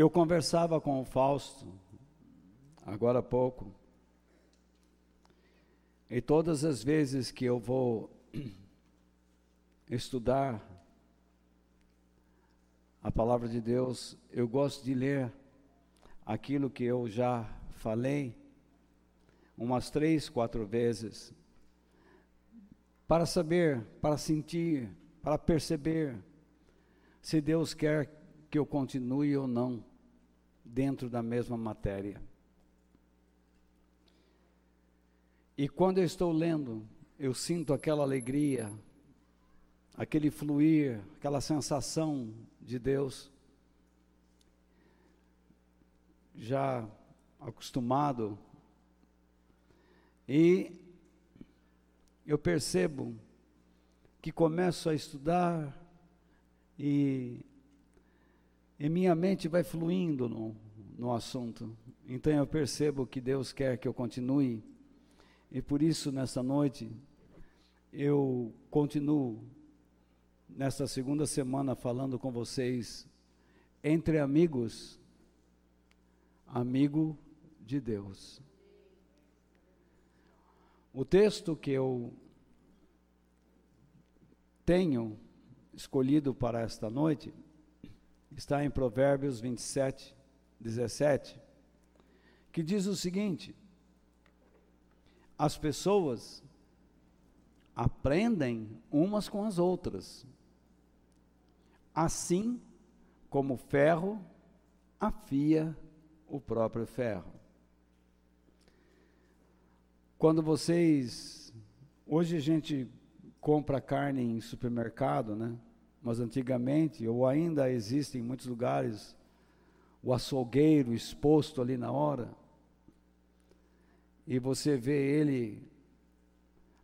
Eu conversava com o Fausto, agora há pouco, e todas as vezes que eu vou estudar a palavra de Deus, eu gosto de ler aquilo que eu já falei umas três, quatro vezes, para saber, para sentir, para perceber se Deus quer que eu continue ou não dentro da mesma matéria. E quando eu estou lendo, eu sinto aquela alegria, aquele fluir, aquela sensação de Deus. Já acostumado. E eu percebo que começo a estudar e e minha mente vai fluindo no, no assunto. Então eu percebo que Deus quer que eu continue. E por isso, nessa noite, eu continuo, nesta segunda semana, falando com vocês, entre amigos, amigo de Deus. O texto que eu tenho escolhido para esta noite está em Provérbios 27, 17, que diz o seguinte: as pessoas aprendem umas com as outras, assim como o ferro afia o próprio ferro. Quando vocês. Hoje a gente compra carne em supermercado, né? Mas antigamente, ou ainda existe em muitos lugares, o açougueiro exposto ali na hora, e você vê ele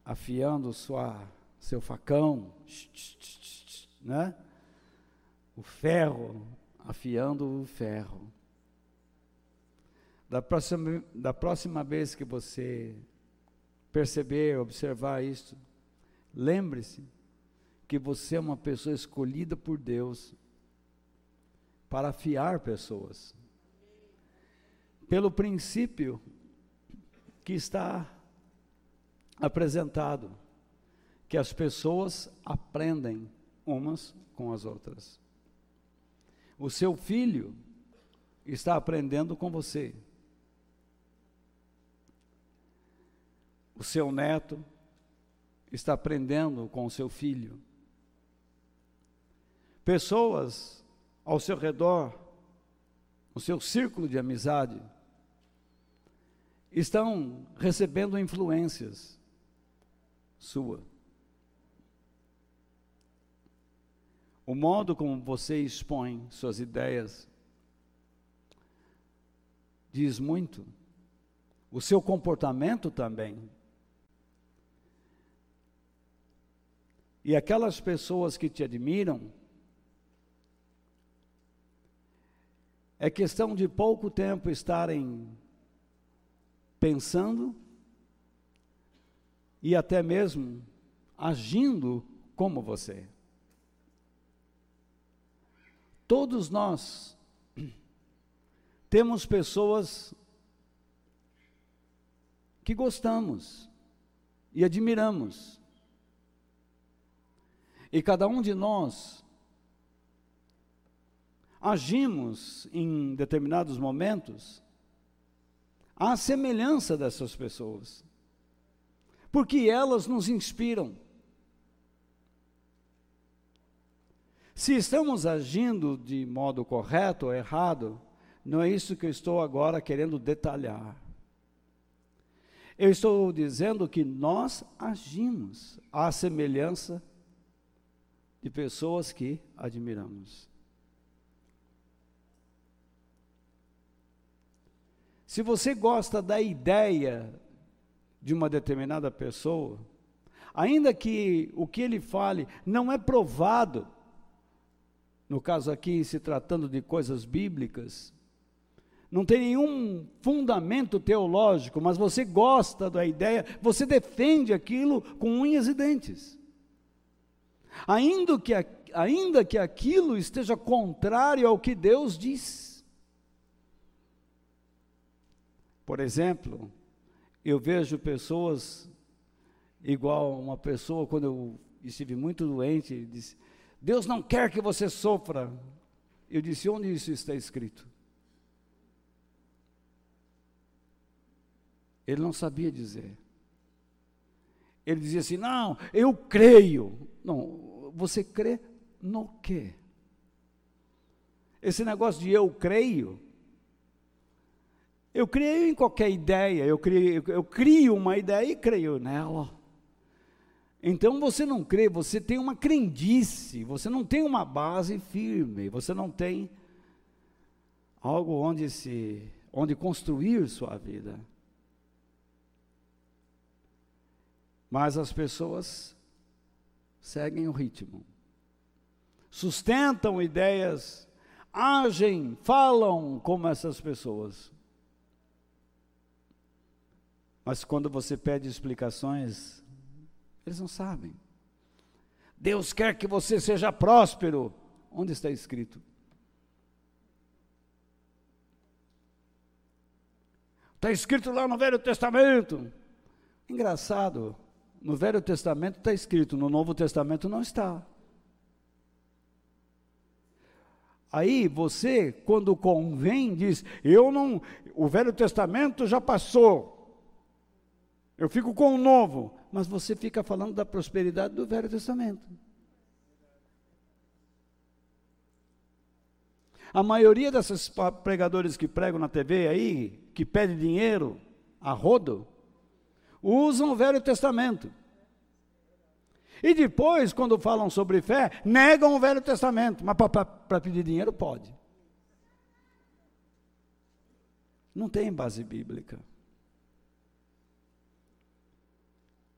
afiando sua, seu facão, né? O ferro, afiando o ferro. Da próxima, da próxima vez que você perceber, observar isso, lembre-se que você é uma pessoa escolhida por Deus para afiar pessoas. Pelo princípio que está apresentado, que as pessoas aprendem umas com as outras. O seu filho está aprendendo com você. O seu neto está aprendendo com o seu filho. Pessoas ao seu redor, o seu círculo de amizade, estão recebendo influências sua. O modo como você expõe suas ideias diz muito. O seu comportamento também. E aquelas pessoas que te admiram, É questão de pouco tempo estarem pensando e até mesmo agindo como você. Todos nós temos pessoas que gostamos e admiramos. E cada um de nós agimos em determinados momentos à semelhança dessas pessoas, porque elas nos inspiram. Se estamos agindo de modo correto ou errado, não é isso que eu estou agora querendo detalhar. Eu estou dizendo que nós agimos à semelhança de pessoas que admiramos. Se você gosta da ideia de uma determinada pessoa, ainda que o que ele fale não é provado, no caso aqui se tratando de coisas bíblicas, não tem nenhum fundamento teológico, mas você gosta da ideia, você defende aquilo com unhas e dentes. Ainda que, ainda que aquilo esteja contrário ao que Deus diz. Por exemplo, eu vejo pessoas igual uma pessoa quando eu estive muito doente, disse: Deus não quer que você sofra. Eu disse: onde isso está escrito? Ele não sabia dizer. Ele dizia assim: Não, eu creio. Não, você crê no quê? Esse negócio de eu creio. Eu creio em qualquer ideia, eu crio, eu crio uma ideia e creio nela. Então você não crê, você tem uma crendice, você não tem uma base firme, você não tem algo onde se onde construir sua vida. Mas as pessoas seguem o ritmo. Sustentam ideias, agem, falam como essas pessoas. Mas quando você pede explicações, eles não sabem. Deus quer que você seja próspero. Onde está escrito? Está escrito lá no Velho Testamento. Engraçado, no Velho Testamento está escrito, no Novo Testamento não está. Aí você, quando convém, diz: Eu não. O Velho Testamento já passou. Eu fico com o Novo mas você fica falando da prosperidade do Velho Testamento. A maioria desses pregadores que pregam na TV aí, que pedem dinheiro a rodo, usam o Velho Testamento. E depois, quando falam sobre fé, negam o Velho Testamento, mas para pedir dinheiro pode. Não tem base bíblica.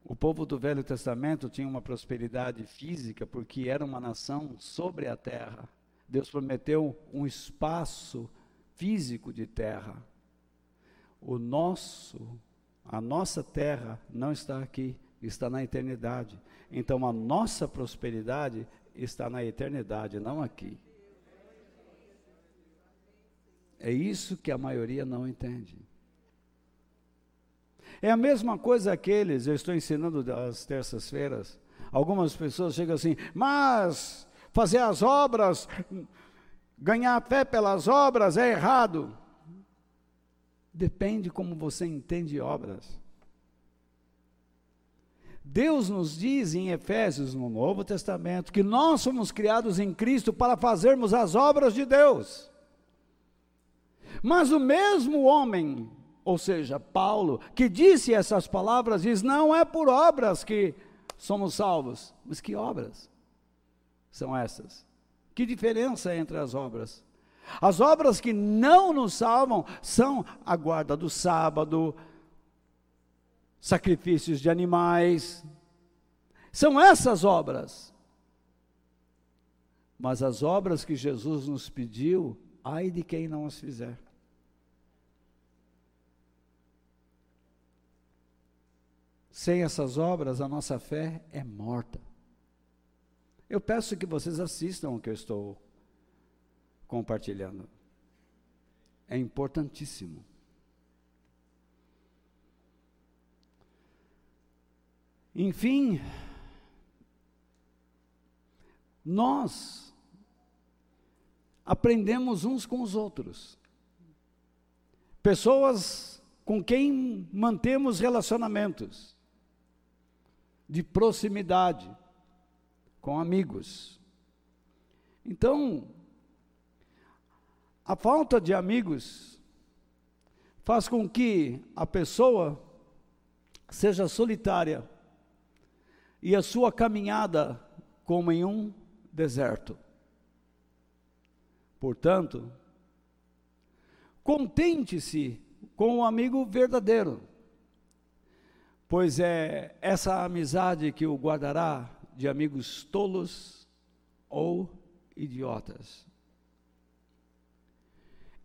O povo do Velho Testamento tinha uma prosperidade física porque era uma nação sobre a terra. Deus prometeu um espaço físico de terra. O nosso, a nossa terra não está aqui, está na eternidade. Então a nossa prosperidade está na eternidade, não aqui. É isso que a maioria não entende. É a mesma coisa aqueles, eu estou ensinando às terças-feiras. Algumas pessoas chegam assim, mas fazer as obras, ganhar fé pelas obras é errado. Depende como você entende obras. Deus nos diz em Efésios, no Novo Testamento, que nós somos criados em Cristo para fazermos as obras de Deus. Mas o mesmo homem ou seja, Paulo, que disse essas palavras, diz: não é por obras que somos salvos. Mas que obras são essas? Que diferença entre as obras? As obras que não nos salvam são a guarda do sábado, sacrifícios de animais. São essas obras. Mas as obras que Jesus nos pediu, ai de quem não as fizer. Sem essas obras, a nossa fé é morta. Eu peço que vocês assistam o que eu estou compartilhando. É importantíssimo. Enfim, nós aprendemos uns com os outros. Pessoas com quem mantemos relacionamentos de proximidade com amigos. Então, a falta de amigos faz com que a pessoa seja solitária e a sua caminhada como em um deserto. Portanto, contente-se com o amigo verdadeiro pois é essa amizade que o guardará de amigos tolos ou idiotas.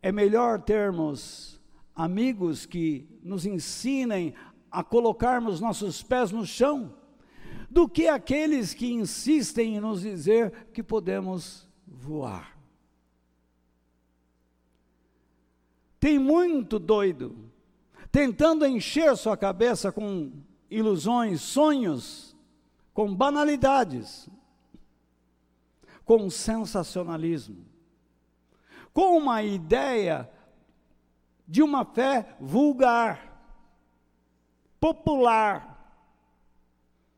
É melhor termos amigos que nos ensinem a colocarmos nossos pés no chão, do que aqueles que insistem em nos dizer que podemos voar. Tem muito doido tentando encher sua cabeça com ilusões, sonhos, com banalidades, com sensacionalismo, com uma ideia de uma fé vulgar, popular,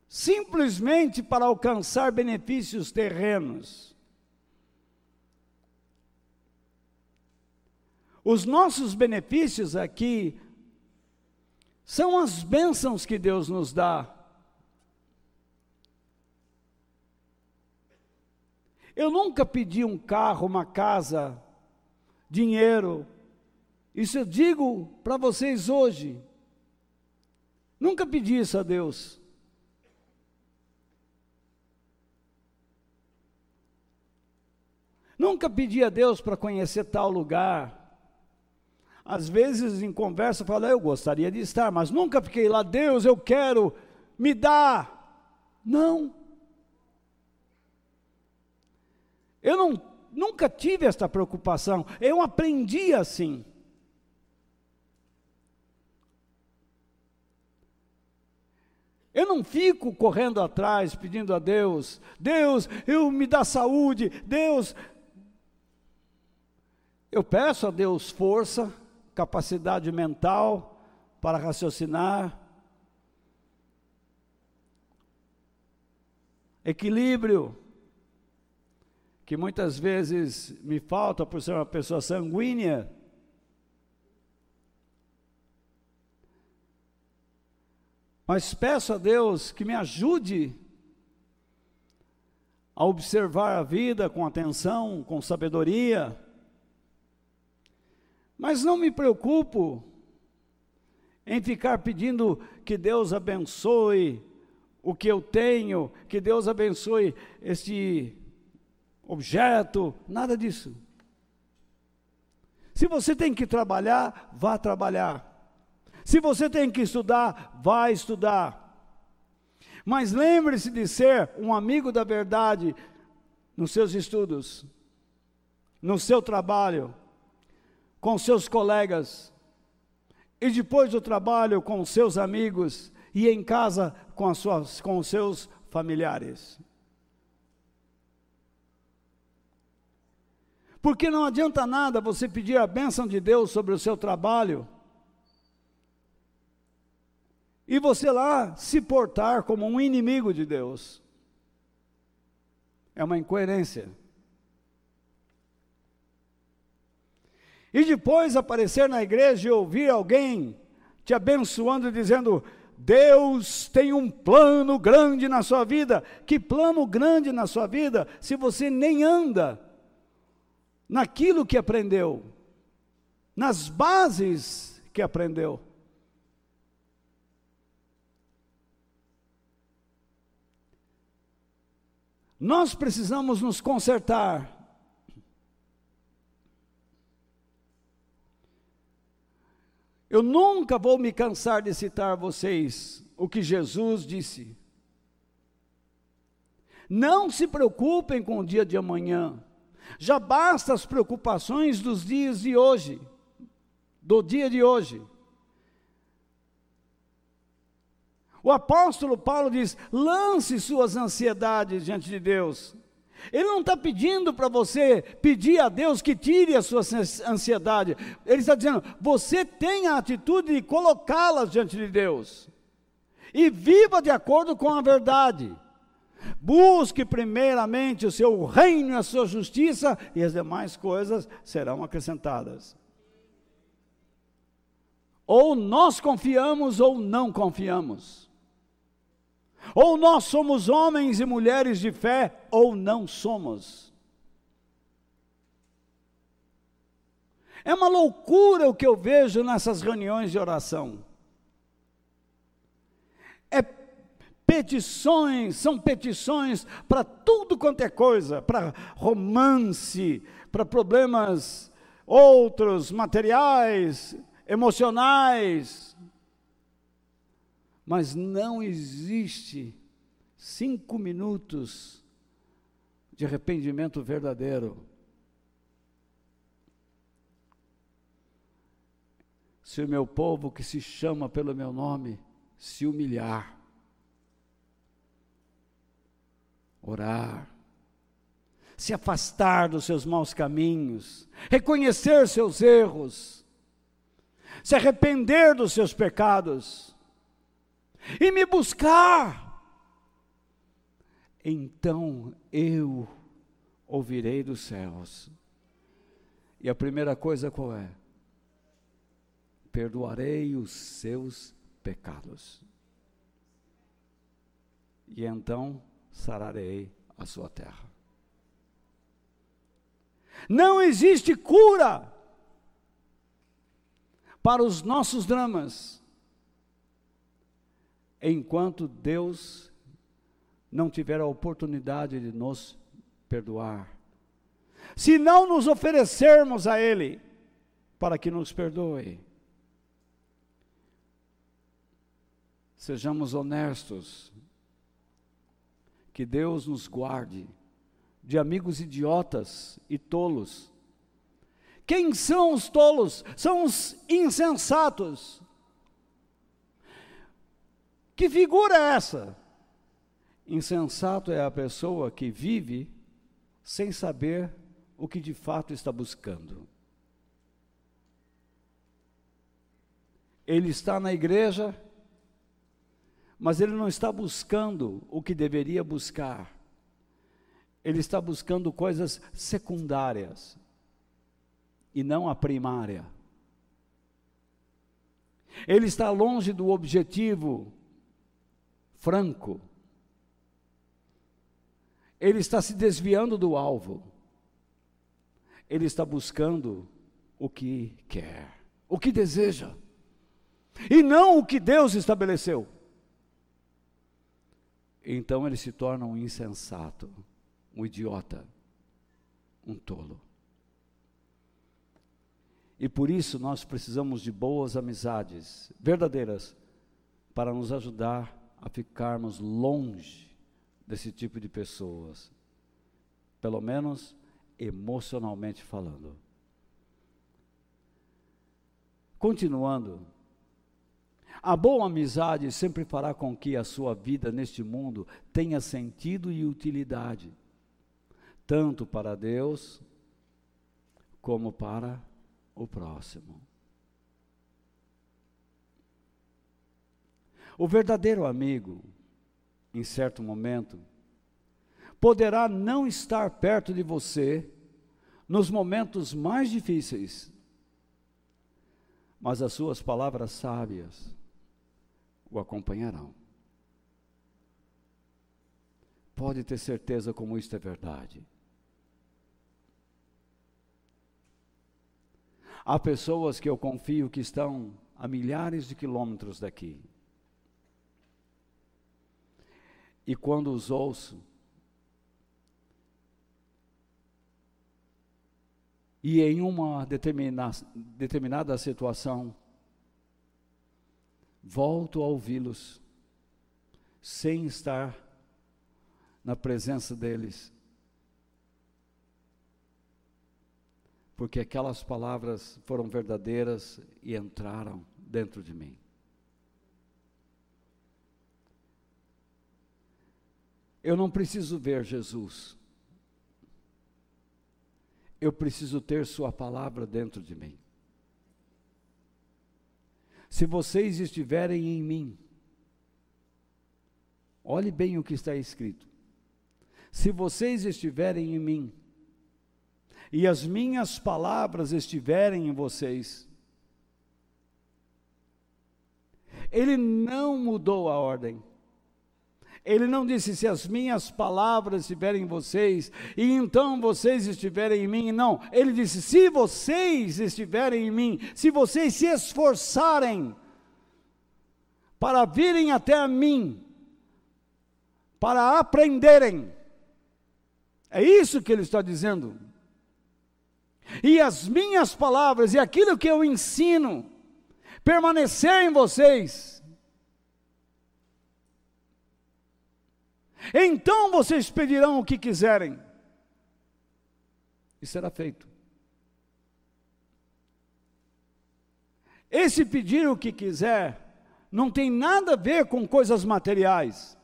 simplesmente para alcançar benefícios terrenos. Os nossos benefícios aqui são as bênçãos que Deus nos dá. Eu nunca pedi um carro, uma casa, dinheiro. Isso eu digo para vocês hoje. Nunca pedi isso a Deus. Nunca pedi a Deus para conhecer tal lugar. Às vezes em conversa eu falo, eu gostaria de estar, mas nunca fiquei lá, Deus, eu quero, me dá. Não. Eu não, nunca tive esta preocupação, eu aprendi assim. Eu não fico correndo atrás pedindo a Deus, Deus, eu me dá saúde, Deus. Eu peço a Deus força, capacidade mental para raciocinar, equilíbrio, que muitas vezes me falta por ser uma pessoa sanguínea. Mas peço a Deus que me ajude a observar a vida com atenção, com sabedoria. Mas não me preocupo em ficar pedindo que Deus abençoe o que eu tenho, que Deus abençoe este objeto, nada disso. Se você tem que trabalhar, vá trabalhar. Se você tem que estudar, vá estudar. Mas lembre-se de ser um amigo da verdade nos seus estudos, no seu trabalho, com seus colegas, e depois do trabalho com seus amigos, e em casa com, as suas, com os seus familiares. Porque não adianta nada você pedir a bênção de Deus sobre o seu trabalho e você lá se portar como um inimigo de Deus. É uma incoerência. E depois aparecer na igreja e ouvir alguém te abençoando, dizendo: Deus tem um plano grande na sua vida. Que plano grande na sua vida se você nem anda naquilo que aprendeu, nas bases que aprendeu. Nós precisamos nos consertar. Eu nunca vou me cansar de citar a vocês o que Jesus disse. Não se preocupem com o dia de amanhã. Já basta as preocupações dos dias de hoje, do dia de hoje. O apóstolo Paulo diz: lance suas ansiedades diante de Deus. Ele não está pedindo para você pedir a Deus que tire a sua ansiedade. Ele está dizendo: você tem a atitude de colocá-las diante de Deus. E viva de acordo com a verdade. Busque primeiramente o seu reino e a sua justiça, e as demais coisas serão acrescentadas. Ou nós confiamos ou não confiamos. Ou nós somos homens e mulheres de fé ou não somos. É uma loucura o que eu vejo nessas reuniões de oração. É petições, são petições para tudo quanto é coisa, para romance, para problemas outros, materiais, emocionais. Mas não existe cinco minutos de arrependimento verdadeiro. se o meu povo que se chama pelo meu nome se humilhar, orar, se afastar dos seus maus caminhos, reconhecer seus erros, se arrepender dos seus pecados e me buscar, então eu ouvirei dos céus. E a primeira coisa qual é? Perdoarei os seus pecados. E então sararei a sua terra. Não existe cura para os nossos dramas enquanto Deus não tiver a oportunidade de nos perdoar. Se não nos oferecermos a Ele para que nos perdoe. Sejamos honestos. Que Deus nos guarde de amigos idiotas e tolos. Quem são os tolos? São os insensatos. Que figura é essa? Insensato é a pessoa que vive sem saber o que de fato está buscando. Ele está na igreja, mas ele não está buscando o que deveria buscar. Ele está buscando coisas secundárias e não a primária. Ele está longe do objetivo franco. Ele está se desviando do alvo. Ele está buscando o que quer, o que deseja, e não o que Deus estabeleceu. Então ele se torna um insensato, um idiota, um tolo. E por isso nós precisamos de boas amizades, verdadeiras, para nos ajudar a ficarmos longe desse tipo de pessoas, pelo menos emocionalmente falando. Continuando, a boa amizade sempre fará com que a sua vida neste mundo tenha sentido e utilidade, tanto para Deus como para o próximo. O verdadeiro amigo, em certo momento, poderá não estar perto de você nos momentos mais difíceis, mas as suas palavras sábias o acompanharão. Pode ter certeza como isto é verdade. Há pessoas que eu confio que estão a milhares de quilômetros daqui. E quando os ouço, e em uma determina, determinada situação, volto a ouvi-los, sem estar na presença deles. Porque aquelas palavras foram verdadeiras e entraram dentro de mim. Eu não preciso ver Jesus. Eu preciso ter Sua palavra dentro de mim. Se vocês estiverem em mim, olhe bem o que está escrito. Se vocês estiverem em mim, e as minhas palavras estiverem em vocês, ele não mudou a ordem. Ele não disse se as minhas palavras estiverem em vocês e então vocês estiverem em mim. Não, ele disse: se vocês estiverem em mim, se vocês se esforçarem para virem até a mim, para aprenderem. É isso que ele está dizendo. E as minhas palavras e aquilo que eu ensino permanecer em vocês Então vocês pedirão o que quiserem, e será feito. Esse pedir o que quiser não tem nada a ver com coisas materiais,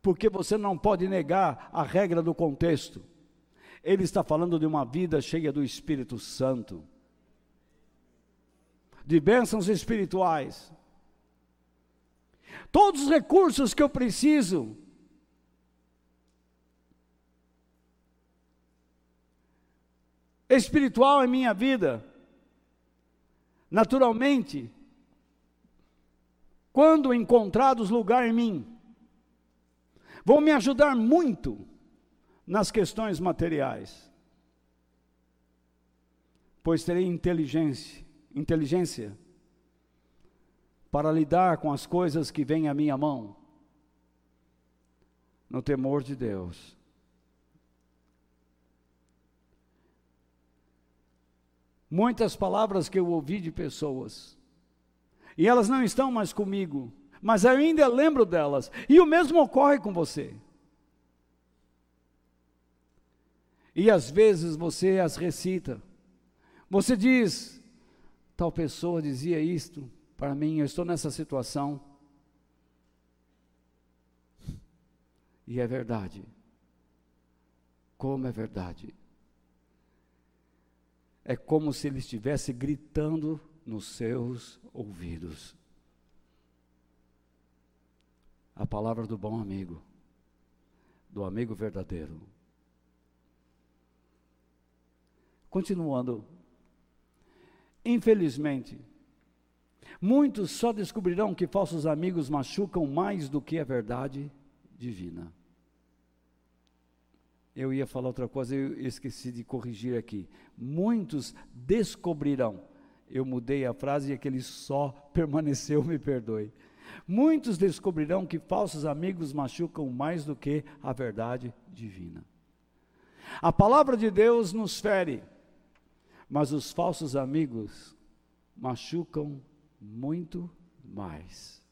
porque você não pode negar a regra do contexto. Ele está falando de uma vida cheia do Espírito Santo, de bênçãos espirituais. Todos os recursos que eu preciso, espiritual em minha vida, naturalmente, quando encontrados lugar em mim, vão me ajudar muito nas questões materiais, pois terei inteligência, inteligência para lidar com as coisas que vêm à minha mão, no temor de Deus. Muitas palavras que eu ouvi de pessoas, e elas não estão mais comigo, mas eu ainda lembro delas, e o mesmo ocorre com você. E às vezes você as recita. Você diz, tal pessoa dizia isto para mim, eu estou nessa situação. E é verdade. Como é verdade. É como se ele estivesse gritando nos seus ouvidos. A palavra do bom amigo, do amigo verdadeiro. Continuando. Infelizmente, muitos só descobrirão que falsos amigos machucam mais do que a verdade divina. Eu ia falar outra coisa, eu esqueci de corrigir aqui. Muitos descobrirão. Eu mudei a frase e aquele só permaneceu, me perdoe. Muitos descobrirão que falsos amigos machucam mais do que a verdade divina. A palavra de Deus nos fere mas os falsos amigos machucam muito mais.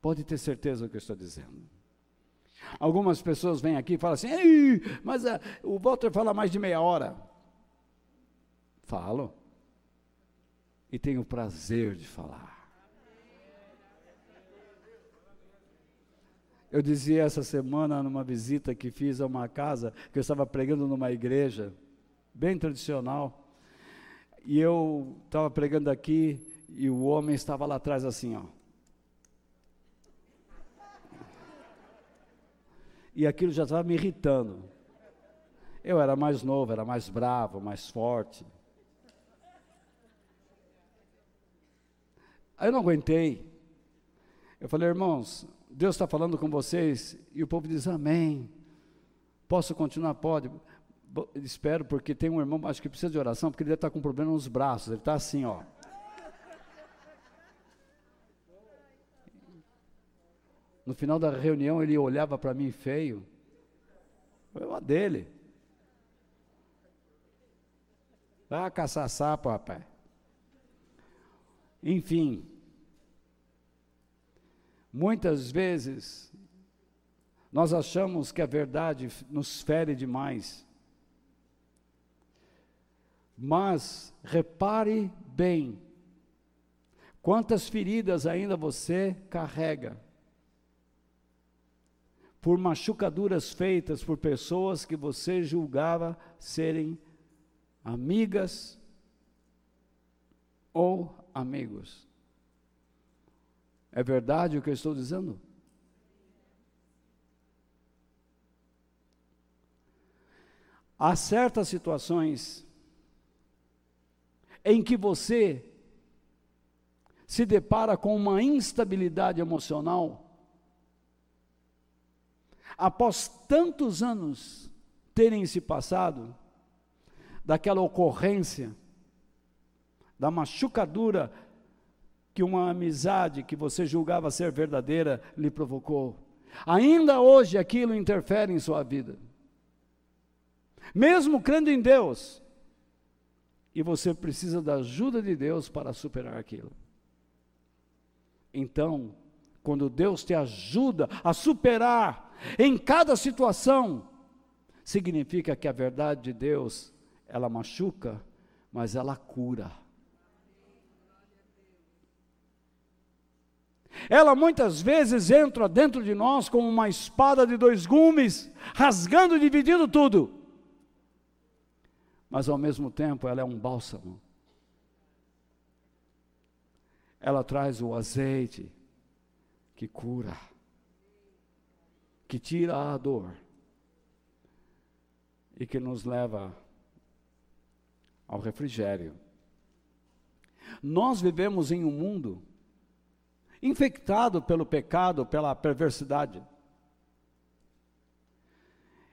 Pode ter certeza do que eu estou dizendo. Algumas pessoas vêm aqui e falam assim, mas uh, o Walter fala mais de meia hora. Falo. E tenho o prazer de falar. Eu dizia essa semana numa visita que fiz a uma casa, que eu estava pregando numa igreja, bem tradicional, e eu estava pregando aqui, e o homem estava lá atrás assim, ó. E aquilo já estava me irritando. Eu era mais novo, era mais bravo, mais forte. Aí eu não aguentei. Eu falei, irmãos, Deus está falando com vocês e o povo diz amém. Posso continuar? Pode. Espero, porque tem um irmão, acho que precisa de oração, porque ele deve estar com problema nos braços. Ele está assim, ó. No final da reunião, ele olhava para mim feio. Problema dele. Vai caçar sapo, rapaz. Enfim, Muitas vezes, nós achamos que a verdade nos fere demais. Mas, repare bem, quantas feridas ainda você carrega por machucaduras feitas por pessoas que você julgava serem amigas ou amigos. É verdade o que eu estou dizendo? Há certas situações em que você se depara com uma instabilidade emocional após tantos anos terem se passado daquela ocorrência, da machucadura que uma amizade que você julgava ser verdadeira lhe provocou. Ainda hoje aquilo interfere em sua vida. Mesmo crendo em Deus, e você precisa da ajuda de Deus para superar aquilo. Então, quando Deus te ajuda a superar em cada situação, significa que a verdade de Deus, ela machuca, mas ela cura. Ela muitas vezes entra dentro de nós como uma espada de dois gumes, rasgando e dividindo tudo. Mas ao mesmo tempo, ela é um bálsamo. Ela traz o azeite que cura que tira a dor e que nos leva ao refrigério. Nós vivemos em um mundo infectado pelo pecado, pela perversidade.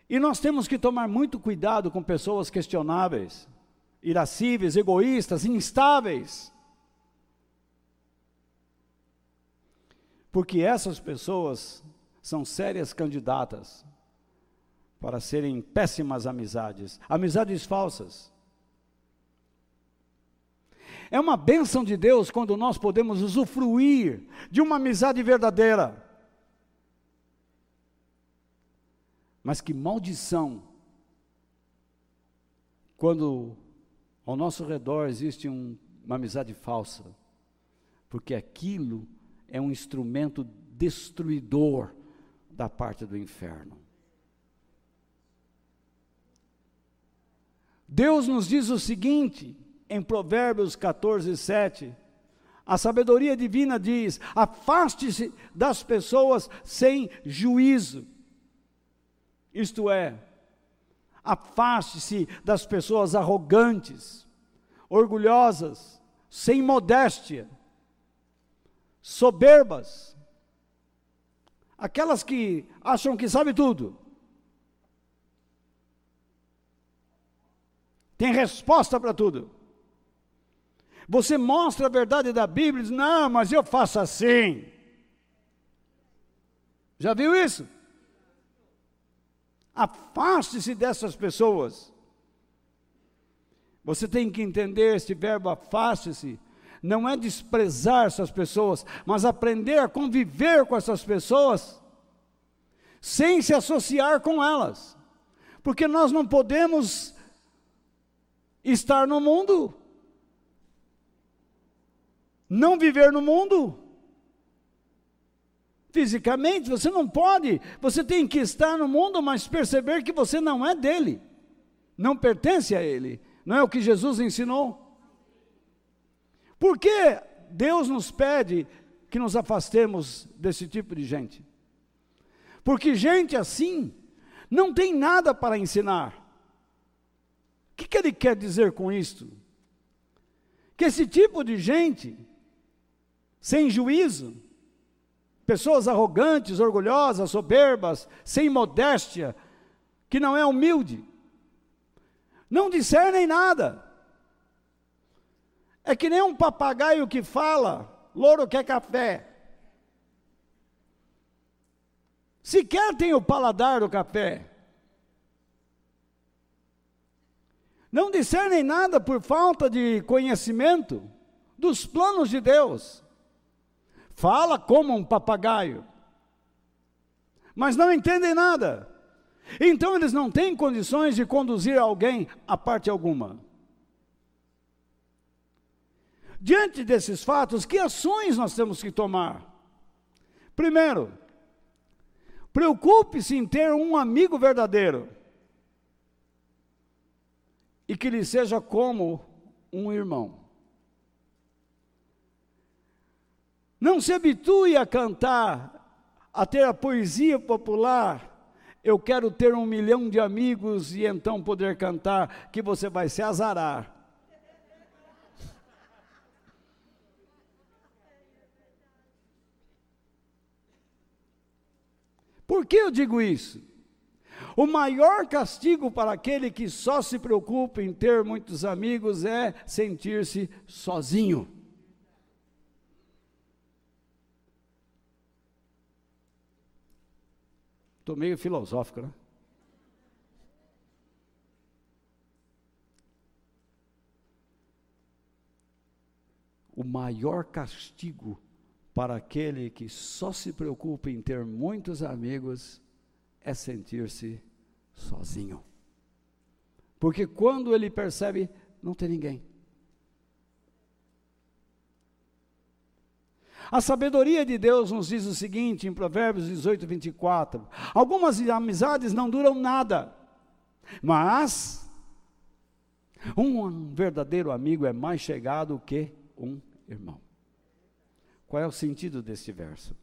E nós temos que tomar muito cuidado com pessoas questionáveis, irascíveis, egoístas, instáveis. Porque essas pessoas são sérias candidatas para serem péssimas amizades, amizades falsas. É uma bênção de Deus quando nós podemos usufruir de uma amizade verdadeira. Mas que maldição quando ao nosso redor existe um, uma amizade falsa, porque aquilo é um instrumento destruidor da parte do inferno. Deus nos diz o seguinte, em Provérbios 14, 7. A sabedoria divina diz: afaste-se das pessoas sem juízo. Isto é, afaste-se das pessoas arrogantes, orgulhosas, sem modéstia, soberbas, aquelas que acham que sabe tudo. Tem resposta para tudo. Você mostra a verdade da Bíblia e diz: Não, mas eu faço assim. Já viu isso? Afaste-se dessas pessoas. Você tem que entender este verbo afaste-se. Não é desprezar essas pessoas, mas aprender a conviver com essas pessoas sem se associar com elas. Porque nós não podemos estar no mundo não viver no mundo. Fisicamente, você não pode, você tem que estar no mundo, mas perceber que você não é dele, não pertence a ele, não é o que Jesus ensinou. Por que Deus nos pede que nos afastemos desse tipo de gente? Porque gente assim não tem nada para ensinar. O que, que ele quer dizer com isto? Que esse tipo de gente sem juízo, pessoas arrogantes, orgulhosas, soberbas, sem modéstia, que não é humilde, não discernem nada. É que nem um papagaio que fala, louro quer café. Sequer tem o paladar do café. Não discernem nada por falta de conhecimento dos planos de Deus fala como um papagaio, mas não entendem nada. Então eles não têm condições de conduzir alguém a parte alguma. Diante desses fatos, que ações nós temos que tomar? Primeiro, preocupe-se em ter um amigo verdadeiro e que lhe seja como um irmão. Não se habitue a cantar, a ter a poesia popular. Eu quero ter um milhão de amigos e então poder cantar, que você vai se azarar. Por que eu digo isso? O maior castigo para aquele que só se preocupa em ter muitos amigos é sentir-se sozinho. Estou meio filosófico, né? O maior castigo para aquele que só se preocupa em ter muitos amigos é sentir-se sozinho. Porque quando ele percebe, não tem ninguém. A sabedoria de Deus nos diz o seguinte em Provérbios 18, 24: algumas amizades não duram nada, mas um verdadeiro amigo é mais chegado que um irmão. Qual é o sentido deste verso?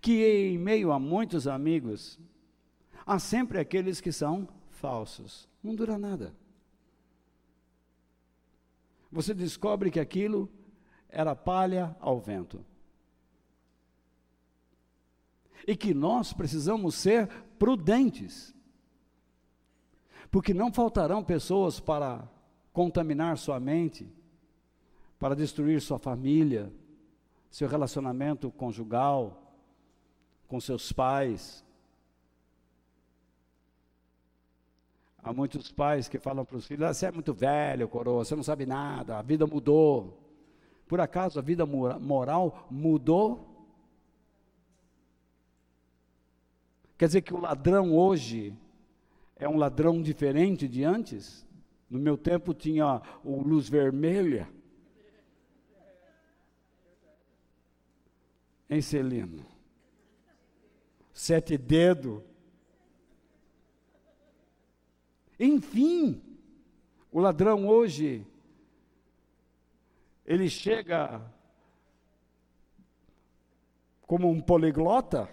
Que em meio a muitos amigos, há sempre aqueles que são falsos. Não dura nada. Você descobre que aquilo era palha ao vento. E que nós precisamos ser prudentes. Porque não faltarão pessoas para contaminar sua mente, para destruir sua família, seu relacionamento conjugal, com seus pais. Há muitos pais que falam para os filhos: ah, você é muito velho, coroa, você não sabe nada, a vida mudou. Por acaso a vida moral mudou? Quer dizer que o ladrão hoje é um ladrão diferente de antes? No meu tempo tinha o luz vermelha. Em Celino? Sete dedos. Enfim, o ladrão hoje ele chega como um poliglota.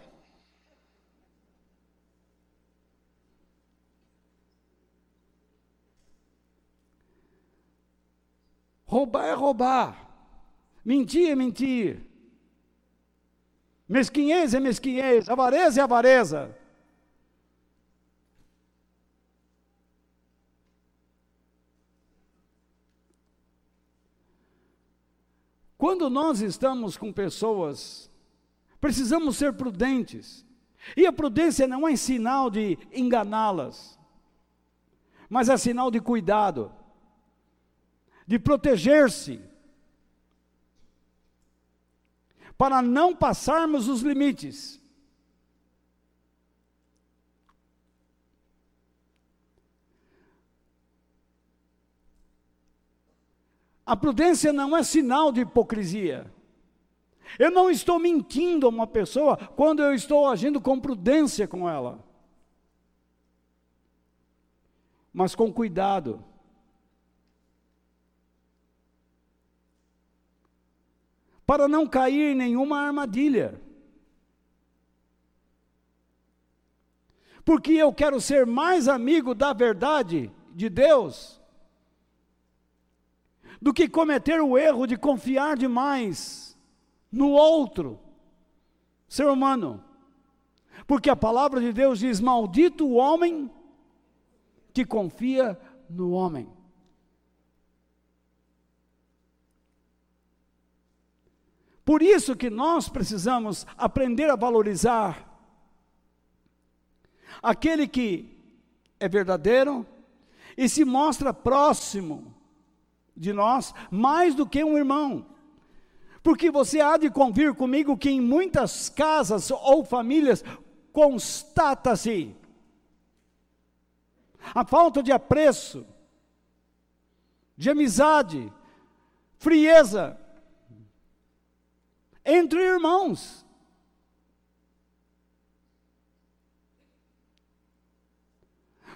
Roubar é roubar. Mentir é mentir. Mesquinhez é mesquinhez. Avareza é avareza. Quando nós estamos com pessoas, precisamos ser prudentes. E a prudência não é sinal de enganá-las, mas é sinal de cuidado, de proteger-se, para não passarmos os limites. A prudência não é sinal de hipocrisia. Eu não estou mentindo a uma pessoa quando eu estou agindo com prudência com ela. Mas com cuidado. Para não cair em nenhuma armadilha. Porque eu quero ser mais amigo da verdade de Deus do que cometer o erro de confiar demais no outro ser humano. Porque a palavra de Deus diz: Maldito o homem que confia no homem. Por isso que nós precisamos aprender a valorizar aquele que é verdadeiro e se mostra próximo de nós mais do que um irmão. Porque você há de convir comigo que em muitas casas ou famílias constata-se a falta de apreço, de amizade, frieza entre irmãos.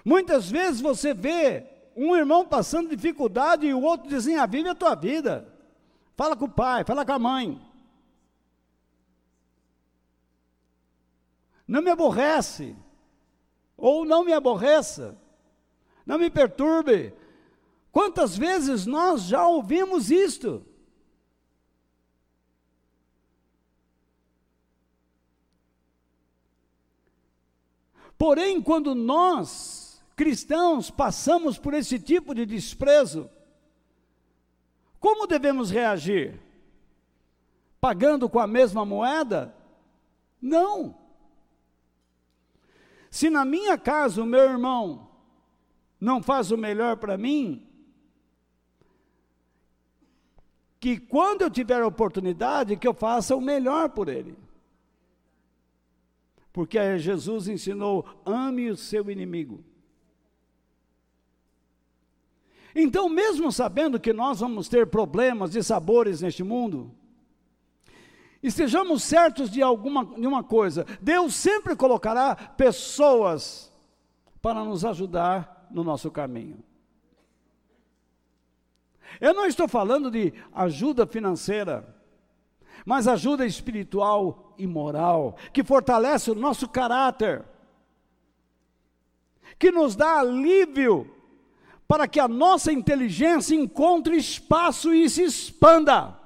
Muitas vezes você vê um irmão passando dificuldade e o outro dizendo: assim, a vida é a tua vida. Fala com o pai, fala com a mãe. Não me aborrece, ou não me aborreça, não me perturbe. Quantas vezes nós já ouvimos isto? Porém, quando nós cristãos passamos por esse tipo de desprezo, como devemos reagir? Pagando com a mesma moeda? Não. Se na minha casa o meu irmão não faz o melhor para mim, que quando eu tiver a oportunidade, que eu faça o melhor por ele. Porque Jesus ensinou: ame o seu inimigo. Então, mesmo sabendo que nós vamos ter problemas e sabores neste mundo, Estejamos certos de alguma de uma coisa: Deus sempre colocará pessoas para nos ajudar no nosso caminho. Eu não estou falando de ajuda financeira, mas ajuda espiritual e moral, que fortalece o nosso caráter, que nos dá alívio para que a nossa inteligência encontre espaço e se expanda.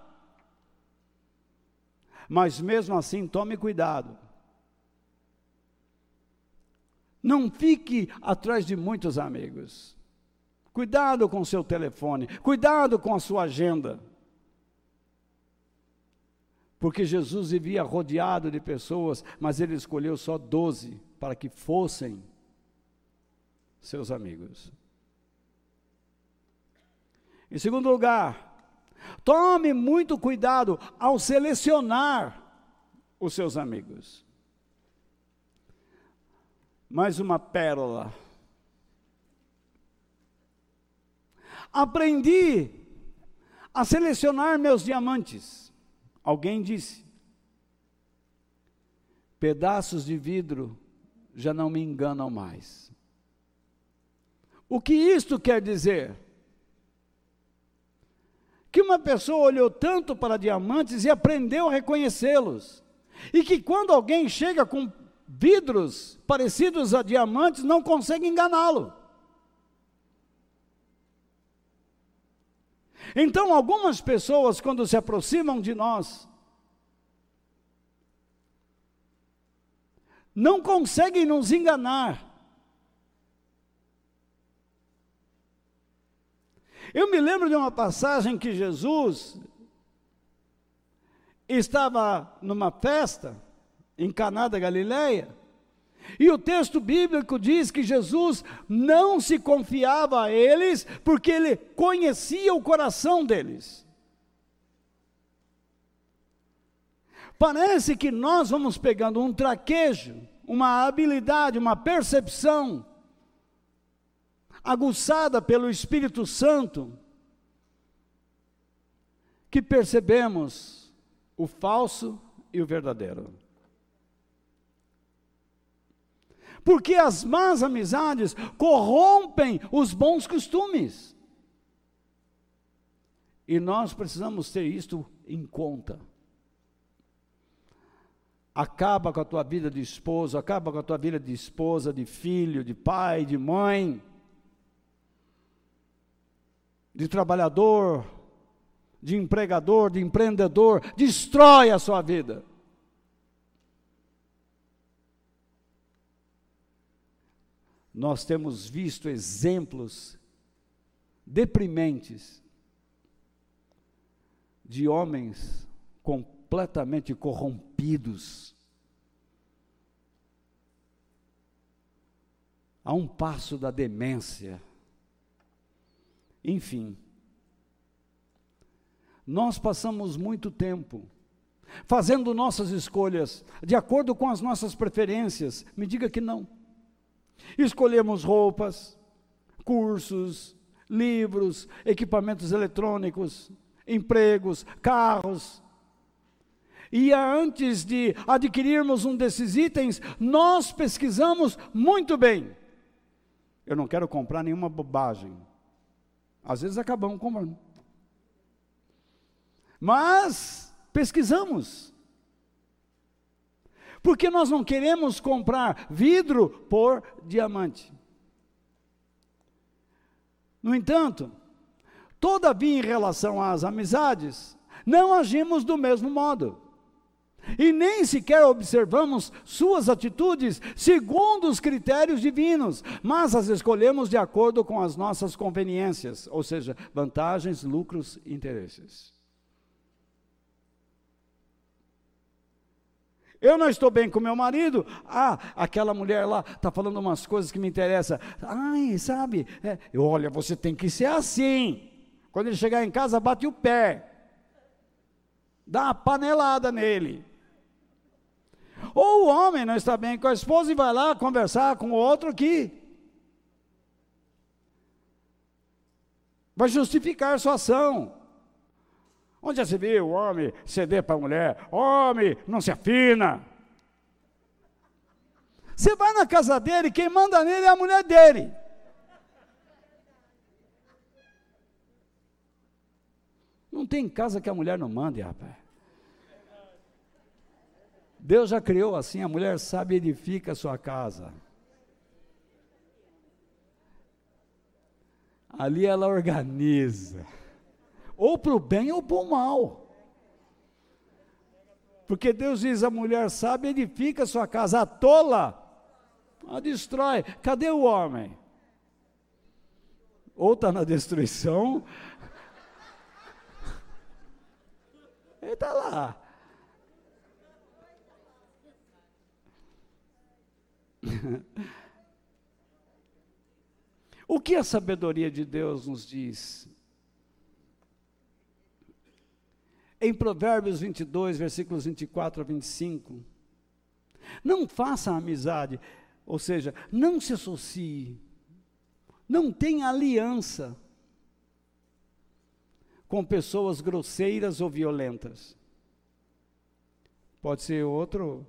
Mas mesmo assim, tome cuidado. Não fique atrás de muitos amigos. Cuidado com o seu telefone, cuidado com a sua agenda. Porque Jesus vivia rodeado de pessoas, mas ele escolheu só doze para que fossem seus amigos. Em segundo lugar, tome muito cuidado ao selecionar os seus amigos. Mais uma pérola. Aprendi a selecionar meus diamantes. Alguém disse: pedaços de vidro já não me enganam mais. O que isto quer dizer? que uma pessoa olhou tanto para diamantes e aprendeu a reconhecê-los. E que quando alguém chega com vidros parecidos a diamantes, não consegue enganá-lo. Então, algumas pessoas, quando se aproximam de nós, não conseguem nos enganar. Eu me lembro de uma passagem que Jesus estava numa festa em Caná da Galileia, e o texto bíblico diz que Jesus não se confiava a eles, porque ele conhecia o coração deles. Parece que nós vamos pegando um traquejo, uma habilidade, uma percepção, aguçada pelo Espírito Santo, que percebemos o falso e o verdadeiro. Porque as más amizades corrompem os bons costumes. E nós precisamos ter isto em conta. Acaba com a tua vida de esposo, acaba com a tua vida de esposa, de filho, de pai, de mãe de trabalhador, de empregador, de empreendedor, destrói a sua vida. Nós temos visto exemplos deprimentes de homens completamente corrompidos. A um passo da demência. Enfim, nós passamos muito tempo fazendo nossas escolhas de acordo com as nossas preferências. Me diga que não. Escolhemos roupas, cursos, livros, equipamentos eletrônicos, empregos, carros. E antes de adquirirmos um desses itens, nós pesquisamos muito bem. Eu não quero comprar nenhuma bobagem. Às vezes acabamos comprando. Mas pesquisamos. Porque nós não queremos comprar vidro por diamante. No entanto, todavia em relação às amizades, não agimos do mesmo modo e nem sequer observamos suas atitudes segundo os critérios divinos, mas as escolhemos de acordo com as nossas conveniências, ou seja, vantagens, lucros interesses. Eu não estou bem com meu marido. Ah, aquela mulher lá está falando umas coisas que me interessam. Ai, sabe? É, olha, você tem que ser assim. Quando ele chegar em casa, bate o pé. Dá uma panelada nele. Ou o homem não está bem com a esposa e vai lá conversar com o outro aqui. Vai justificar sua ação. Onde já se viu o homem ceder para a mulher? Homem, não se afina. Você vai na casa dele, quem manda nele é a mulher dele. Não tem casa que a mulher não mande, rapaz. Deus já criou assim, a mulher sabe edifica a sua casa. Ali ela organiza ou para o bem ou para o mal. Porque Deus diz: a mulher sábia edifica sua casa, a tola a destrói. Cadê o homem? Ou está na destruição, ele está lá. o que a sabedoria de Deus nos diz? Em Provérbios 22, versículos 24 a 25. Não faça amizade, ou seja, não se associe, não tenha aliança com pessoas grosseiras ou violentas. Pode ser outro,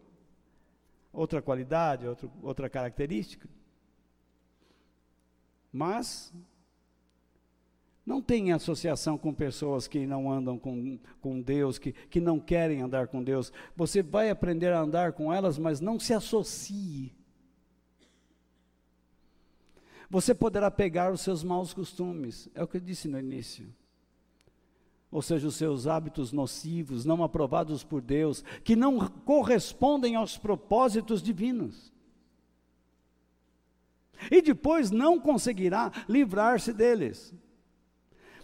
outra qualidade, outro, outra característica. Mas não tenha associação com pessoas que não andam com, com Deus, que, que não querem andar com Deus. Você vai aprender a andar com elas, mas não se associe. Você poderá pegar os seus maus costumes, é o que eu disse no início. Ou seja, os seus hábitos nocivos, não aprovados por Deus, que não correspondem aos propósitos divinos. E depois não conseguirá livrar-se deles.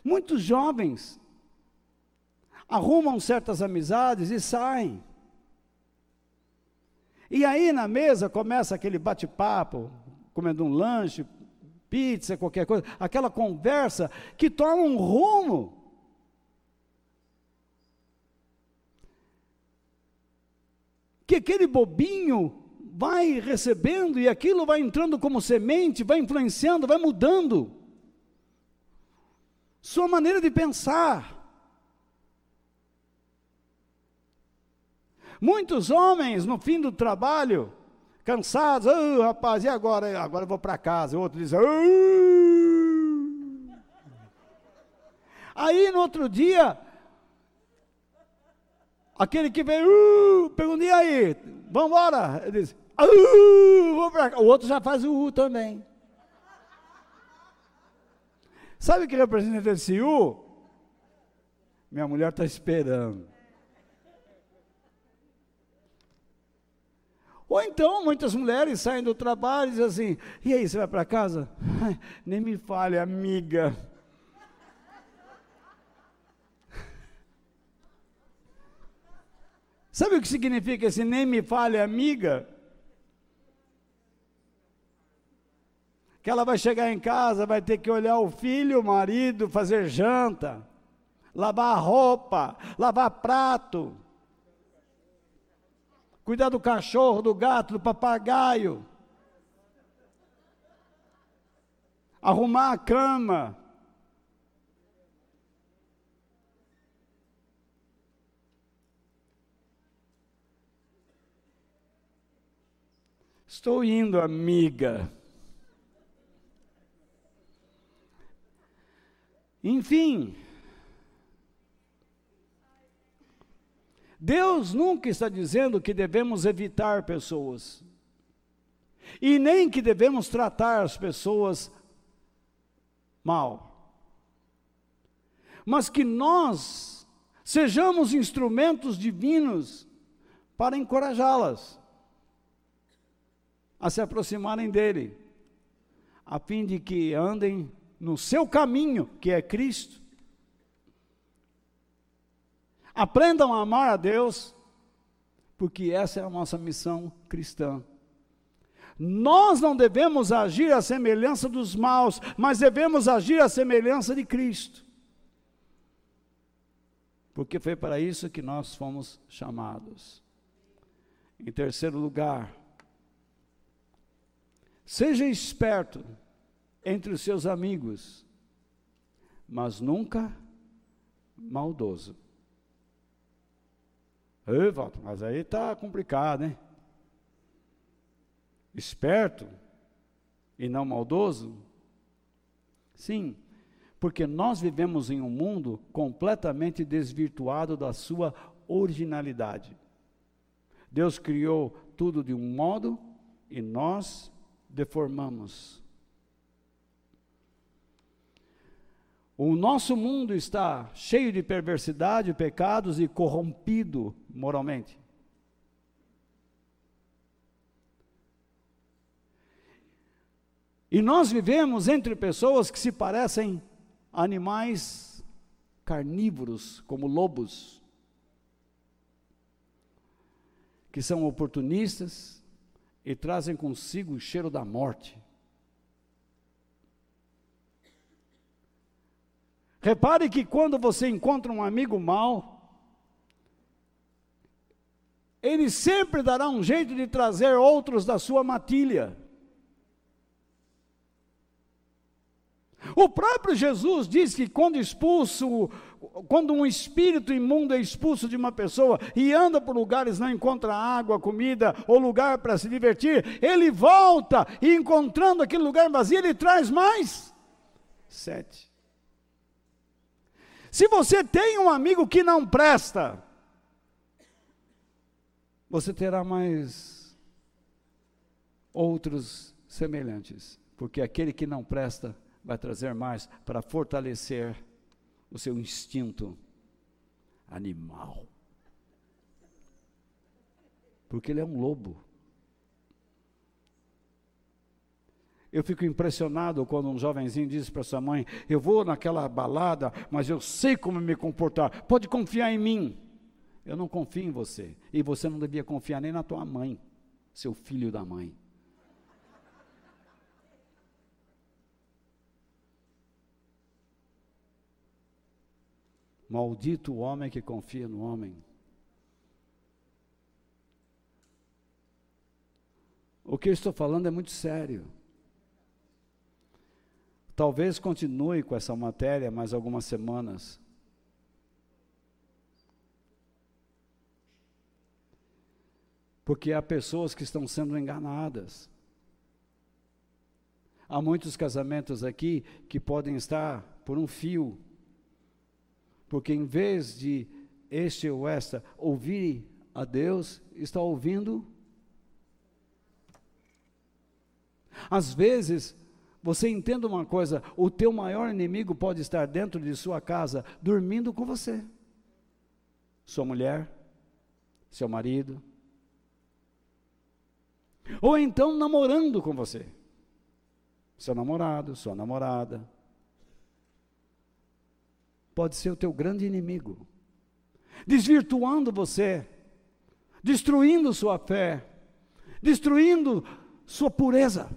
Muitos jovens arrumam certas amizades e saem. E aí na mesa começa aquele bate-papo, comendo um lanche, pizza, qualquer coisa, aquela conversa que toma um rumo. Que aquele bobinho vai recebendo e aquilo vai entrando como semente, vai influenciando, vai mudando sua maneira de pensar. Muitos homens, no fim do trabalho, cansados, oh, rapaz, e agora? Agora eu vou para casa. O outro diz, oh. aí no outro dia, aquele que veio, uh, pergunta, e aí, vamos embora? Ele diz, vou para. O outro já faz o U também. Sabe o que representa esse U? Minha mulher está esperando. Ou então, muitas mulheres saem do trabalho e dizem assim: e aí, você vai para casa? Nem me fale, amiga. Sabe o que significa esse nem me fale, amiga? Que ela vai chegar em casa, vai ter que olhar o filho, o marido, fazer janta, lavar roupa, lavar prato, cuidar do cachorro, do gato, do papagaio, arrumar a cama. Estou indo, amiga. Enfim, Deus nunca está dizendo que devemos evitar pessoas, e nem que devemos tratar as pessoas mal, mas que nós sejamos instrumentos divinos para encorajá-las a se aproximarem dele, a fim de que andem no seu caminho, que é Cristo. Aprendam a amar a Deus, porque essa é a nossa missão cristã. Nós não devemos agir à semelhança dos maus, mas devemos agir à semelhança de Cristo. Porque foi para isso que nós fomos chamados. Em terceiro lugar, seja esperto entre os seus amigos, mas nunca maldoso. Ei, Walter, mas aí está complicado, hein? Esperto e não maldoso? Sim, porque nós vivemos em um mundo completamente desvirtuado da sua originalidade. Deus criou tudo de um modo e nós deformamos. O nosso mundo está cheio de perversidade, pecados e corrompido moralmente. E nós vivemos entre pessoas que se parecem animais carnívoros, como lobos, que são oportunistas e trazem consigo o cheiro da morte. Repare que quando você encontra um amigo mau, ele sempre dará um jeito de trazer outros da sua matilha. O próprio Jesus diz que quando expulso, quando um espírito imundo é expulso de uma pessoa e anda por lugares, não encontra água, comida ou lugar para se divertir, ele volta e encontrando aquele lugar vazio, ele traz mais sete. Se você tem um amigo que não presta, você terá mais outros semelhantes, porque aquele que não presta vai trazer mais para fortalecer o seu instinto animal. Porque ele é um lobo. Eu fico impressionado quando um jovenzinho diz para sua mãe: Eu vou naquela balada, mas eu sei como me comportar. Pode confiar em mim. Eu não confio em você. E você não devia confiar nem na tua mãe, seu filho da mãe. Maldito o homem que confia no homem. O que eu estou falando é muito sério. Talvez continue com essa matéria mais algumas semanas. Porque há pessoas que estão sendo enganadas. Há muitos casamentos aqui que podem estar por um fio porque em vez de este ou esta ouvir a Deus, está ouvindo. Às vezes, você entenda uma coisa: o teu maior inimigo pode estar dentro de sua casa, dormindo com você. Sua mulher, seu marido. Ou então namorando com você. Seu namorado, sua namorada pode ser o teu grande inimigo, desvirtuando você, destruindo sua fé, destruindo sua pureza.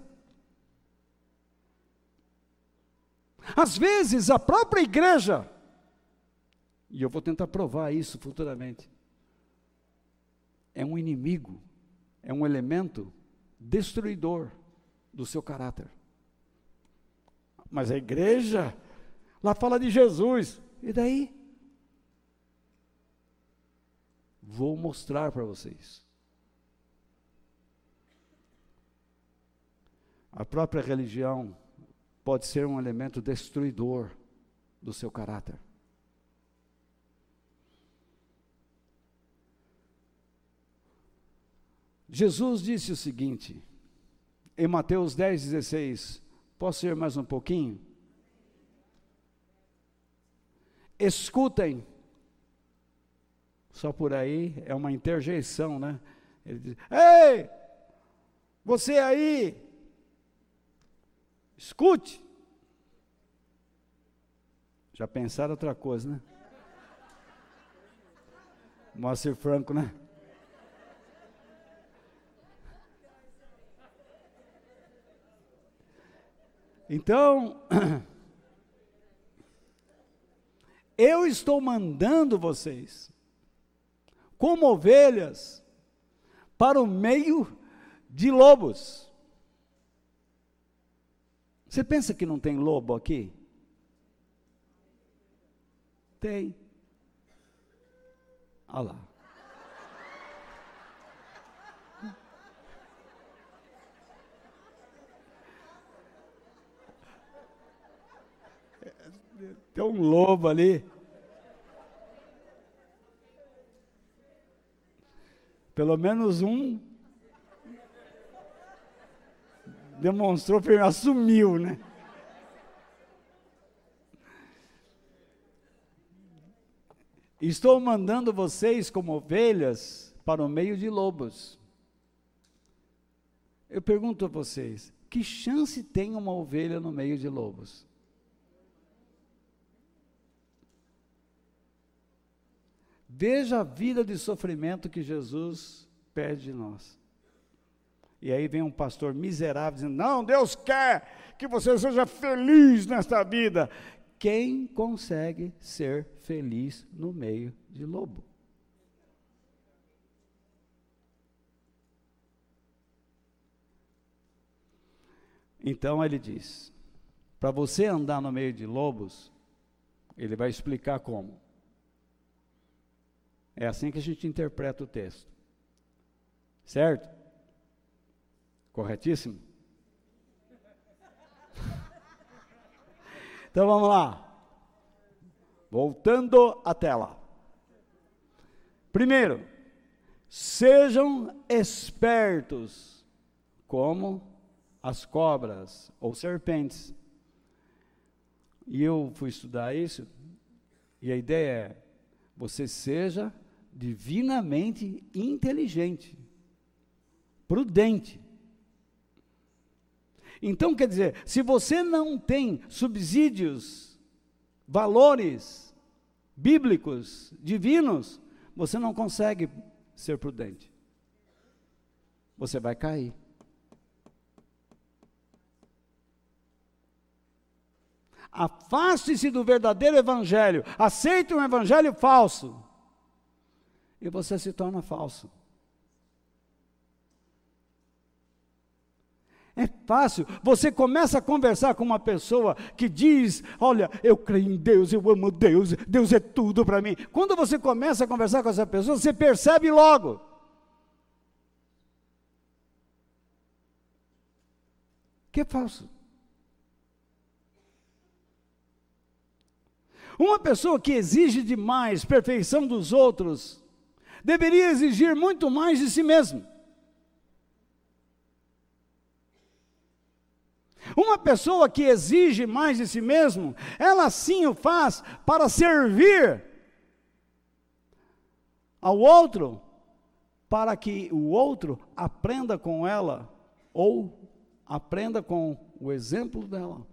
Às vezes, a própria igreja, e eu vou tentar provar isso futuramente, é um inimigo, é um elemento destruidor do seu caráter. Mas a igreja, lá fala de Jesus, e daí? Vou mostrar para vocês. A própria religião pode ser um elemento destruidor do seu caráter. Jesus disse o seguinte, em Mateus 10, 16: Posso ir mais um pouquinho? escutem. Só por aí é uma interjeição, né? Ele diz: Ei, você aí, escute. Já pensaram outra coisa, né? Moacir Franco, né? Então, Eu estou mandando vocês, como ovelhas, para o meio de lobos. Você pensa que não tem lobo aqui? Tem. Olha lá. Tem um lobo ali. Pelo menos um demonstrou, assumiu, né? Estou mandando vocês como ovelhas para o meio de lobos. Eu pergunto a vocês: que chance tem uma ovelha no meio de lobos? Veja a vida de sofrimento que Jesus pede de nós. E aí vem um pastor miserável dizendo: Não, Deus quer que você seja feliz nesta vida. Quem consegue ser feliz no meio de lobo? Então ele diz: para você andar no meio de lobos, ele vai explicar como. É assim que a gente interpreta o texto. Certo? Corretíssimo? Então vamos lá. Voltando à tela. Primeiro, sejam espertos como as cobras ou serpentes. E eu fui estudar isso, e a ideia é: você seja divinamente inteligente, prudente. Então, quer dizer, se você não tem subsídios, valores bíblicos, divinos, você não consegue ser prudente. Você vai cair. Afaste-se do verdadeiro evangelho, aceite um evangelho falso, e você se torna falso. É fácil. Você começa a conversar com uma pessoa que diz: Olha, eu creio em Deus, eu amo Deus, Deus é tudo para mim. Quando você começa a conversar com essa pessoa, você percebe logo. Que é falso. Uma pessoa que exige demais perfeição dos outros, deveria exigir muito mais de si mesmo. Uma pessoa que exige mais de si mesmo, ela sim o faz para servir ao outro, para que o outro aprenda com ela ou aprenda com o exemplo dela,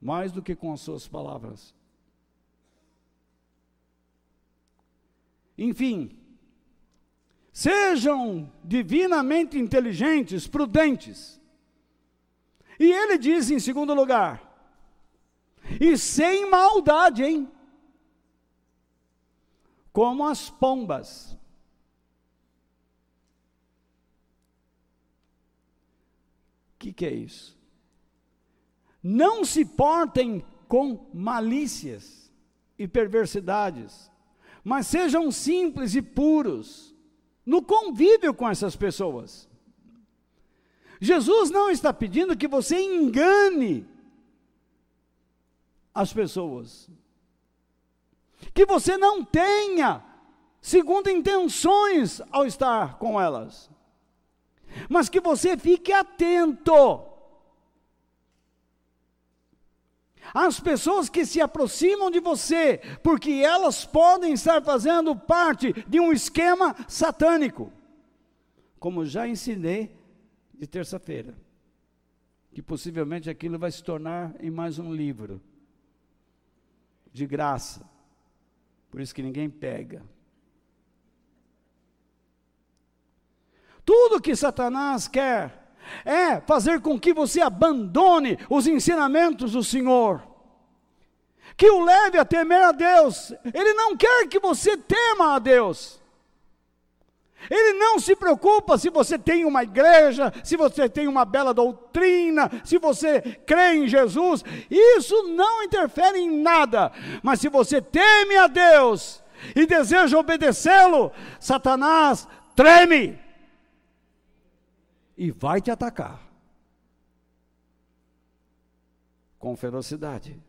mais do que com as suas palavras. Enfim, sejam divinamente inteligentes, prudentes, e ele diz em segundo lugar, e sem maldade, hein? Como as pombas. O que, que é isso? Não se portem com malícias e perversidades, mas sejam simples e puros no convívio com essas pessoas. Jesus não está pedindo que você engane as pessoas, que você não tenha segundo intenções ao estar com elas, mas que você fique atento. Às pessoas que se aproximam de você, porque elas podem estar fazendo parte de um esquema satânico, como já ensinei de terça-feira. Que possivelmente aquilo vai se tornar em mais um livro. De graça. Por isso que ninguém pega. Tudo que Satanás quer é fazer com que você abandone os ensinamentos do Senhor, que o leve a temer a Deus. Ele não quer que você tema a Deus. Ele não se preocupa se você tem uma igreja, se você tem uma bela doutrina, se você crê em Jesus, isso não interfere em nada. Mas se você teme a Deus e deseja obedecê-lo, Satanás treme e vai te atacar. com ferocidade.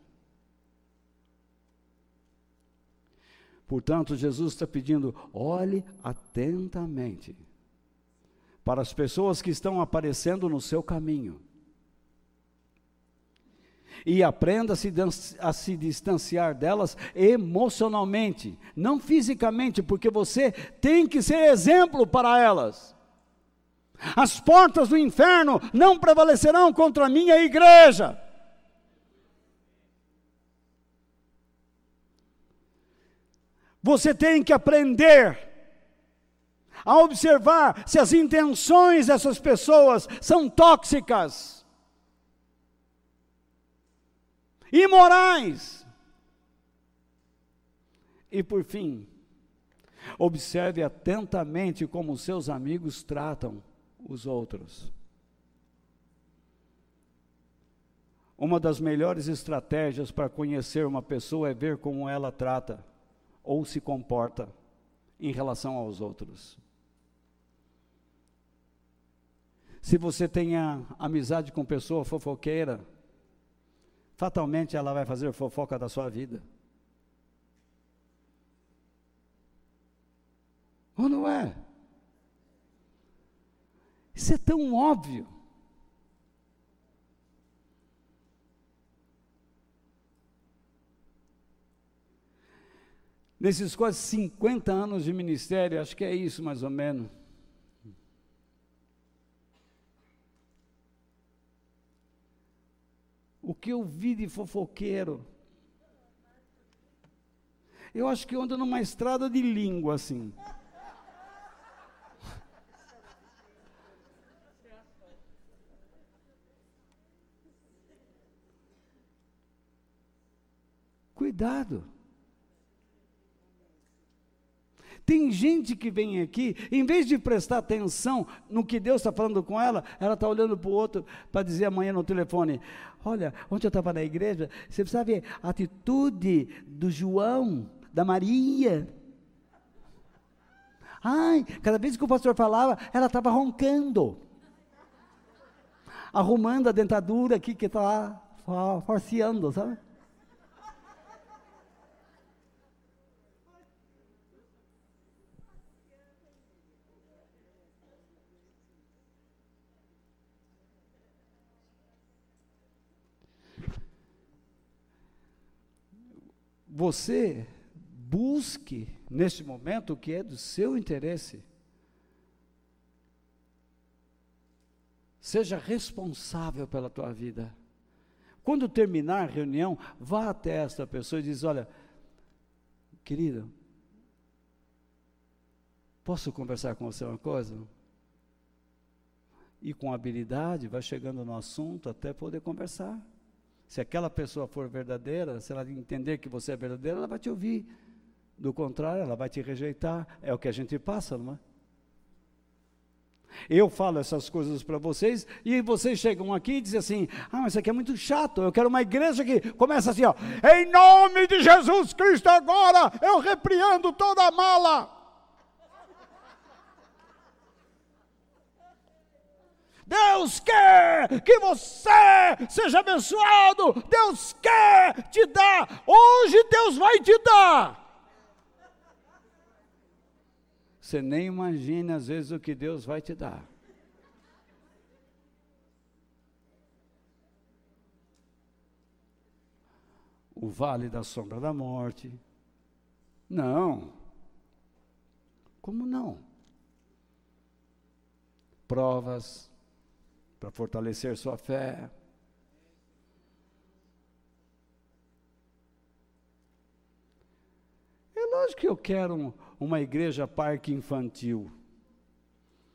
Portanto, Jesus está pedindo: olhe atentamente para as pessoas que estão aparecendo no seu caminho. E aprenda a se, distanciar delas emocionalmente, não fisicamente, porque você tem que ser exemplo para elas. As portas do inferno não prevalecerão contra a minha igreja. Você tem que aprender a observar se as intenções dessas pessoas são tóxicas, imorais. E por fim, observe atentamente como seus amigos tratam os outros. Uma das melhores estratégias para conhecer uma pessoa é ver como ela trata ou se comporta em relação aos outros. Se você tem amizade com pessoa fofoqueira, fatalmente ela vai fazer fofoca da sua vida. Ou não é? Isso é tão óbvio. Nesses quase 50 anos de ministério, acho que é isso mais ou menos. O que eu vi de fofoqueiro? Eu acho que eu ando numa estrada de língua assim. Cuidado. Tem gente que vem aqui, em vez de prestar atenção no que Deus está falando com ela, ela está olhando para o outro para dizer amanhã no telefone: Olha, ontem eu estava na igreja, você sabe a atitude do João, da Maria. Ai, cada vez que o pastor falava, ela estava roncando, arrumando a dentadura aqui que está forceando, sabe? Você busque neste momento o que é do seu interesse. Seja responsável pela tua vida. Quando terminar a reunião, vá até esta pessoa e diz: Olha, querida, posso conversar com você uma coisa? E com habilidade, vai chegando no assunto até poder conversar. Se aquela pessoa for verdadeira, se ela entender que você é verdadeira, ela vai te ouvir. Do contrário, ela vai te rejeitar. É o que a gente passa, não é? Eu falo essas coisas para vocês e vocês chegam aqui e dizem assim: Ah, mas isso aqui é muito chato. Eu quero uma igreja que começa assim, ó. Em nome de Jesus Cristo, agora eu repreendo toda a mala. Deus quer que você seja abençoado. Deus quer te dar. Hoje Deus vai te dar. Você nem imagina às vezes o que Deus vai te dar. O vale da sombra da morte. Não. Como não? Provas, para fortalecer sua fé. É lógico que eu quero um, uma igreja parque infantil.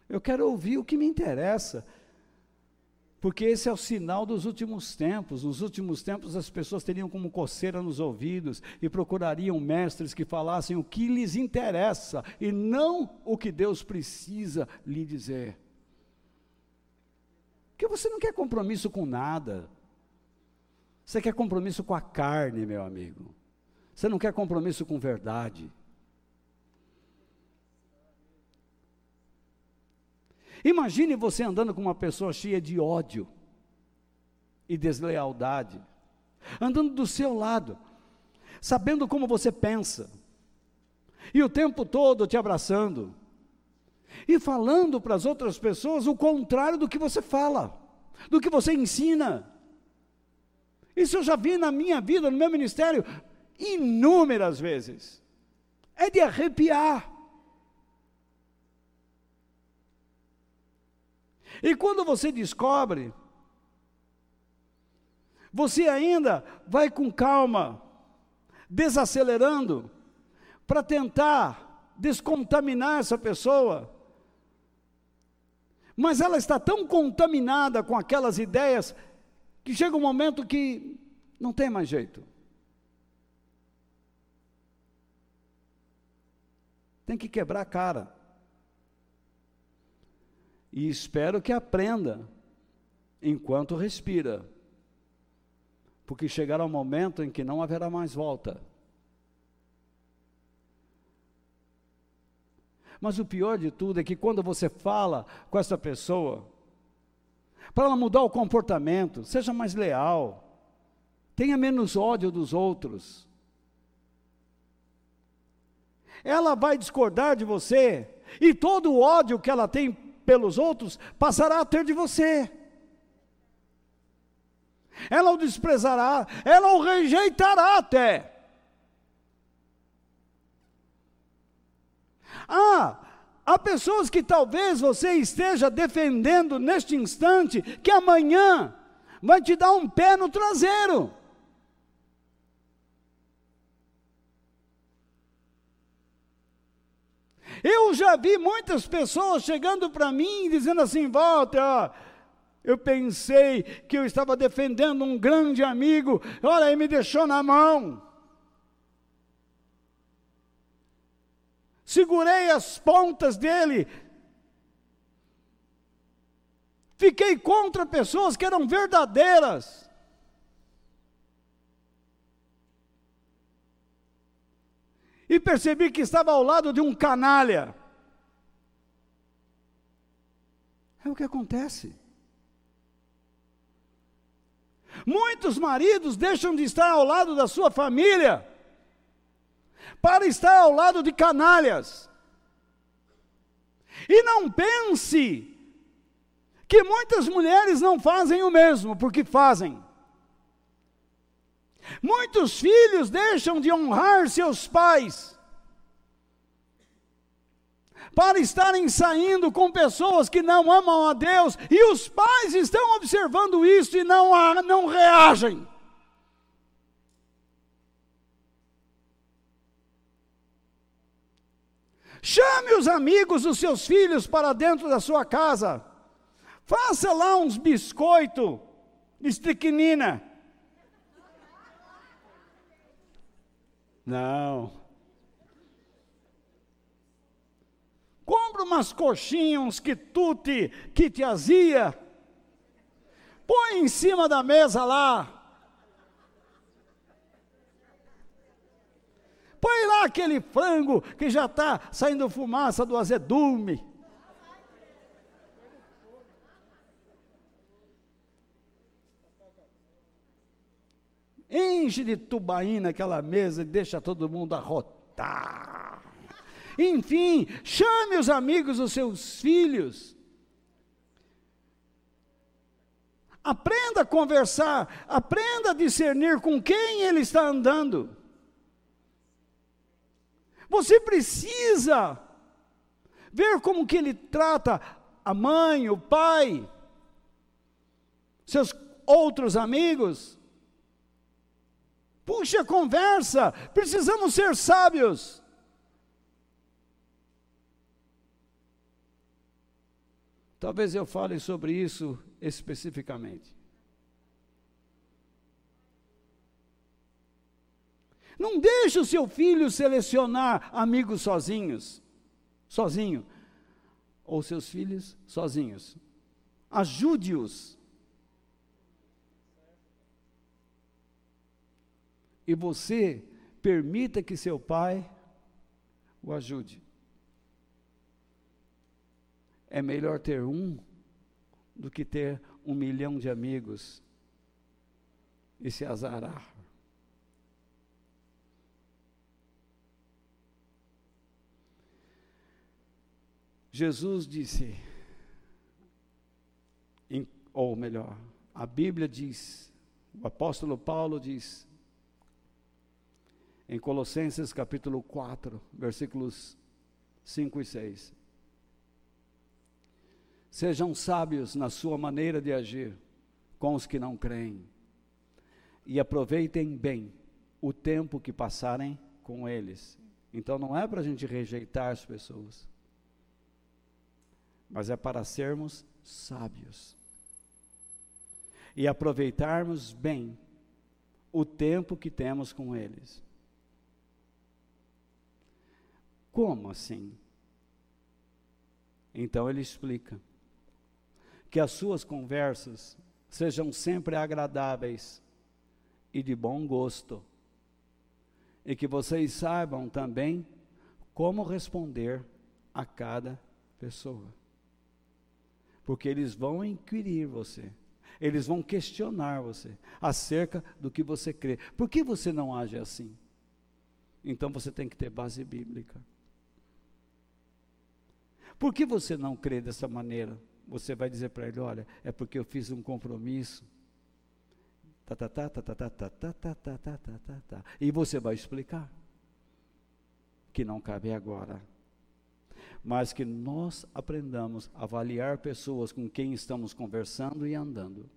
Eu quero ouvir o que me interessa. Porque esse é o sinal dos últimos tempos. Nos últimos tempos, as pessoas teriam como coceira nos ouvidos e procurariam mestres que falassem o que lhes interessa e não o que Deus precisa lhe dizer. Porque você não quer compromisso com nada. Você quer compromisso com a carne, meu amigo. Você não quer compromisso com verdade. Imagine você andando com uma pessoa cheia de ódio e deslealdade andando do seu lado, sabendo como você pensa, e o tempo todo te abraçando, e falando para as outras pessoas o contrário do que você fala, do que você ensina. Isso eu já vi na minha vida, no meu ministério, inúmeras vezes. É de arrepiar. E quando você descobre, você ainda vai com calma, desacelerando, para tentar descontaminar essa pessoa. Mas ela está tão contaminada com aquelas ideias que chega um momento que não tem mais jeito. Tem que quebrar a cara. E espero que aprenda enquanto respira. Porque chegará um momento em que não haverá mais volta. Mas o pior de tudo é que quando você fala com essa pessoa, para ela mudar o comportamento, seja mais leal, tenha menos ódio dos outros. Ela vai discordar de você, e todo o ódio que ela tem pelos outros passará a ter de você. Ela o desprezará, ela o rejeitará até. Ah, há pessoas que talvez você esteja defendendo neste instante, que amanhã vai te dar um pé no traseiro. Eu já vi muitas pessoas chegando para mim dizendo assim: Walter, ó, eu pensei que eu estava defendendo um grande amigo, olha, ele me deixou na mão. Segurei as pontas dele. Fiquei contra pessoas que eram verdadeiras. e percebi que estava ao lado de um canalha. É o que acontece. Muitos maridos deixam de estar ao lado da sua família para estar ao lado de canalhas. E não pense que muitas mulheres não fazem o mesmo, porque fazem. Muitos filhos deixam de honrar seus pais para estarem saindo com pessoas que não amam a Deus, e os pais estão observando isso e não, não reagem. Chame os amigos dos seus filhos para dentro da sua casa. Faça lá uns biscoitos de estricnina. Não. Compra umas coxinhas, uns quitute, azia. Põe em cima da mesa lá. Põe lá aquele frango que já está saindo fumaça do azedume. enche de tubaína aquela mesa e deixa todo mundo arrotar. Enfim, chame os amigos dos seus filhos. Aprenda a conversar, aprenda a discernir com quem ele está andando. Você precisa ver como que ele trata a mãe, o pai, seus outros amigos. Puxa a conversa, precisamos ser sábios. Talvez eu fale sobre isso especificamente. Não deixe o seu filho selecionar amigos sozinhos, sozinho, ou seus filhos sozinhos. Ajude-os e você permita que seu pai o ajude. É melhor ter um do que ter um milhão de amigos e se azarar. Jesus disse, ou melhor, a Bíblia diz, o apóstolo Paulo diz, em Colossenses capítulo 4, versículos 5 e 6. Sejam sábios na sua maneira de agir com os que não creem, e aproveitem bem o tempo que passarem com eles. Então não é para a gente rejeitar as pessoas, mas é para sermos sábios e aproveitarmos bem o tempo que temos com eles. Como assim? Então ele explica que as suas conversas sejam sempre agradáveis e de bom gosto, e que vocês saibam também como responder a cada pessoa. Porque eles vão inquirir você, eles vão questionar você acerca do que você crê. Por que você não age assim? Então você tem que ter base bíblica. Por que você não crê dessa maneira? Você vai dizer para ele: olha, é porque eu fiz um compromisso. Tá, tá, tá, tá, tá, tá, tá, tá, tá, tá, tá, tá, tá, tá. E você vai explicar que não cabe agora. Mas que nós aprendamos a avaliar pessoas com quem estamos conversando e andando.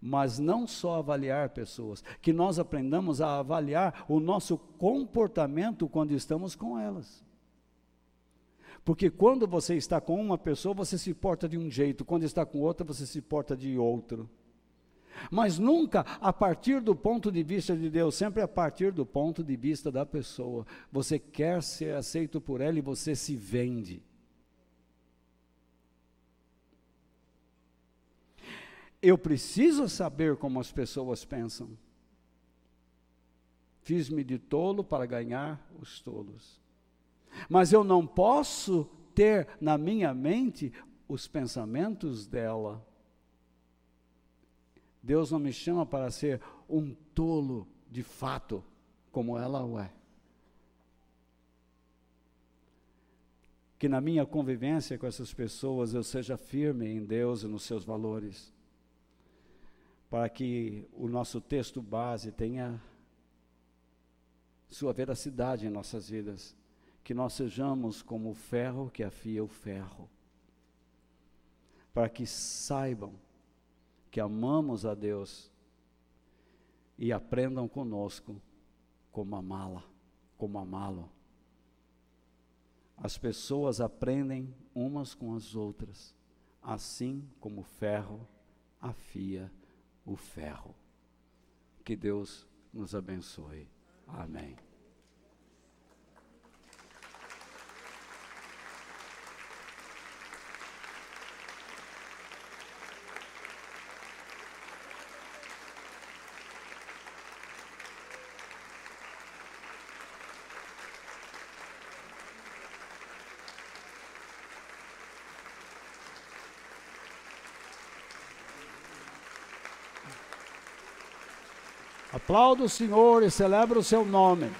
Mas não só avaliar pessoas, que nós aprendamos a avaliar o nosso comportamento quando estamos com elas. Porque quando você está com uma pessoa, você se porta de um jeito, quando está com outra, você se porta de outro. Mas nunca a partir do ponto de vista de Deus, sempre a partir do ponto de vista da pessoa. Você quer ser aceito por ela e você se vende. Eu preciso saber como as pessoas pensam. Fiz-me de tolo para ganhar os tolos mas eu não posso ter na minha mente os pensamentos dela. Deus não me chama para ser um tolo de fato, como ela o é. Que na minha convivência com essas pessoas eu seja firme em Deus e nos seus valores, para que o nosso texto base tenha sua veracidade em nossas vidas que nós sejamos como o ferro que afia o ferro, para que saibam que amamos a Deus e aprendam conosco como amá-la, como amá-lo. As pessoas aprendem umas com as outras, assim como o ferro afia o ferro. Que Deus nos abençoe. Amém. Aplauda o Senhor e celebra o seu nome.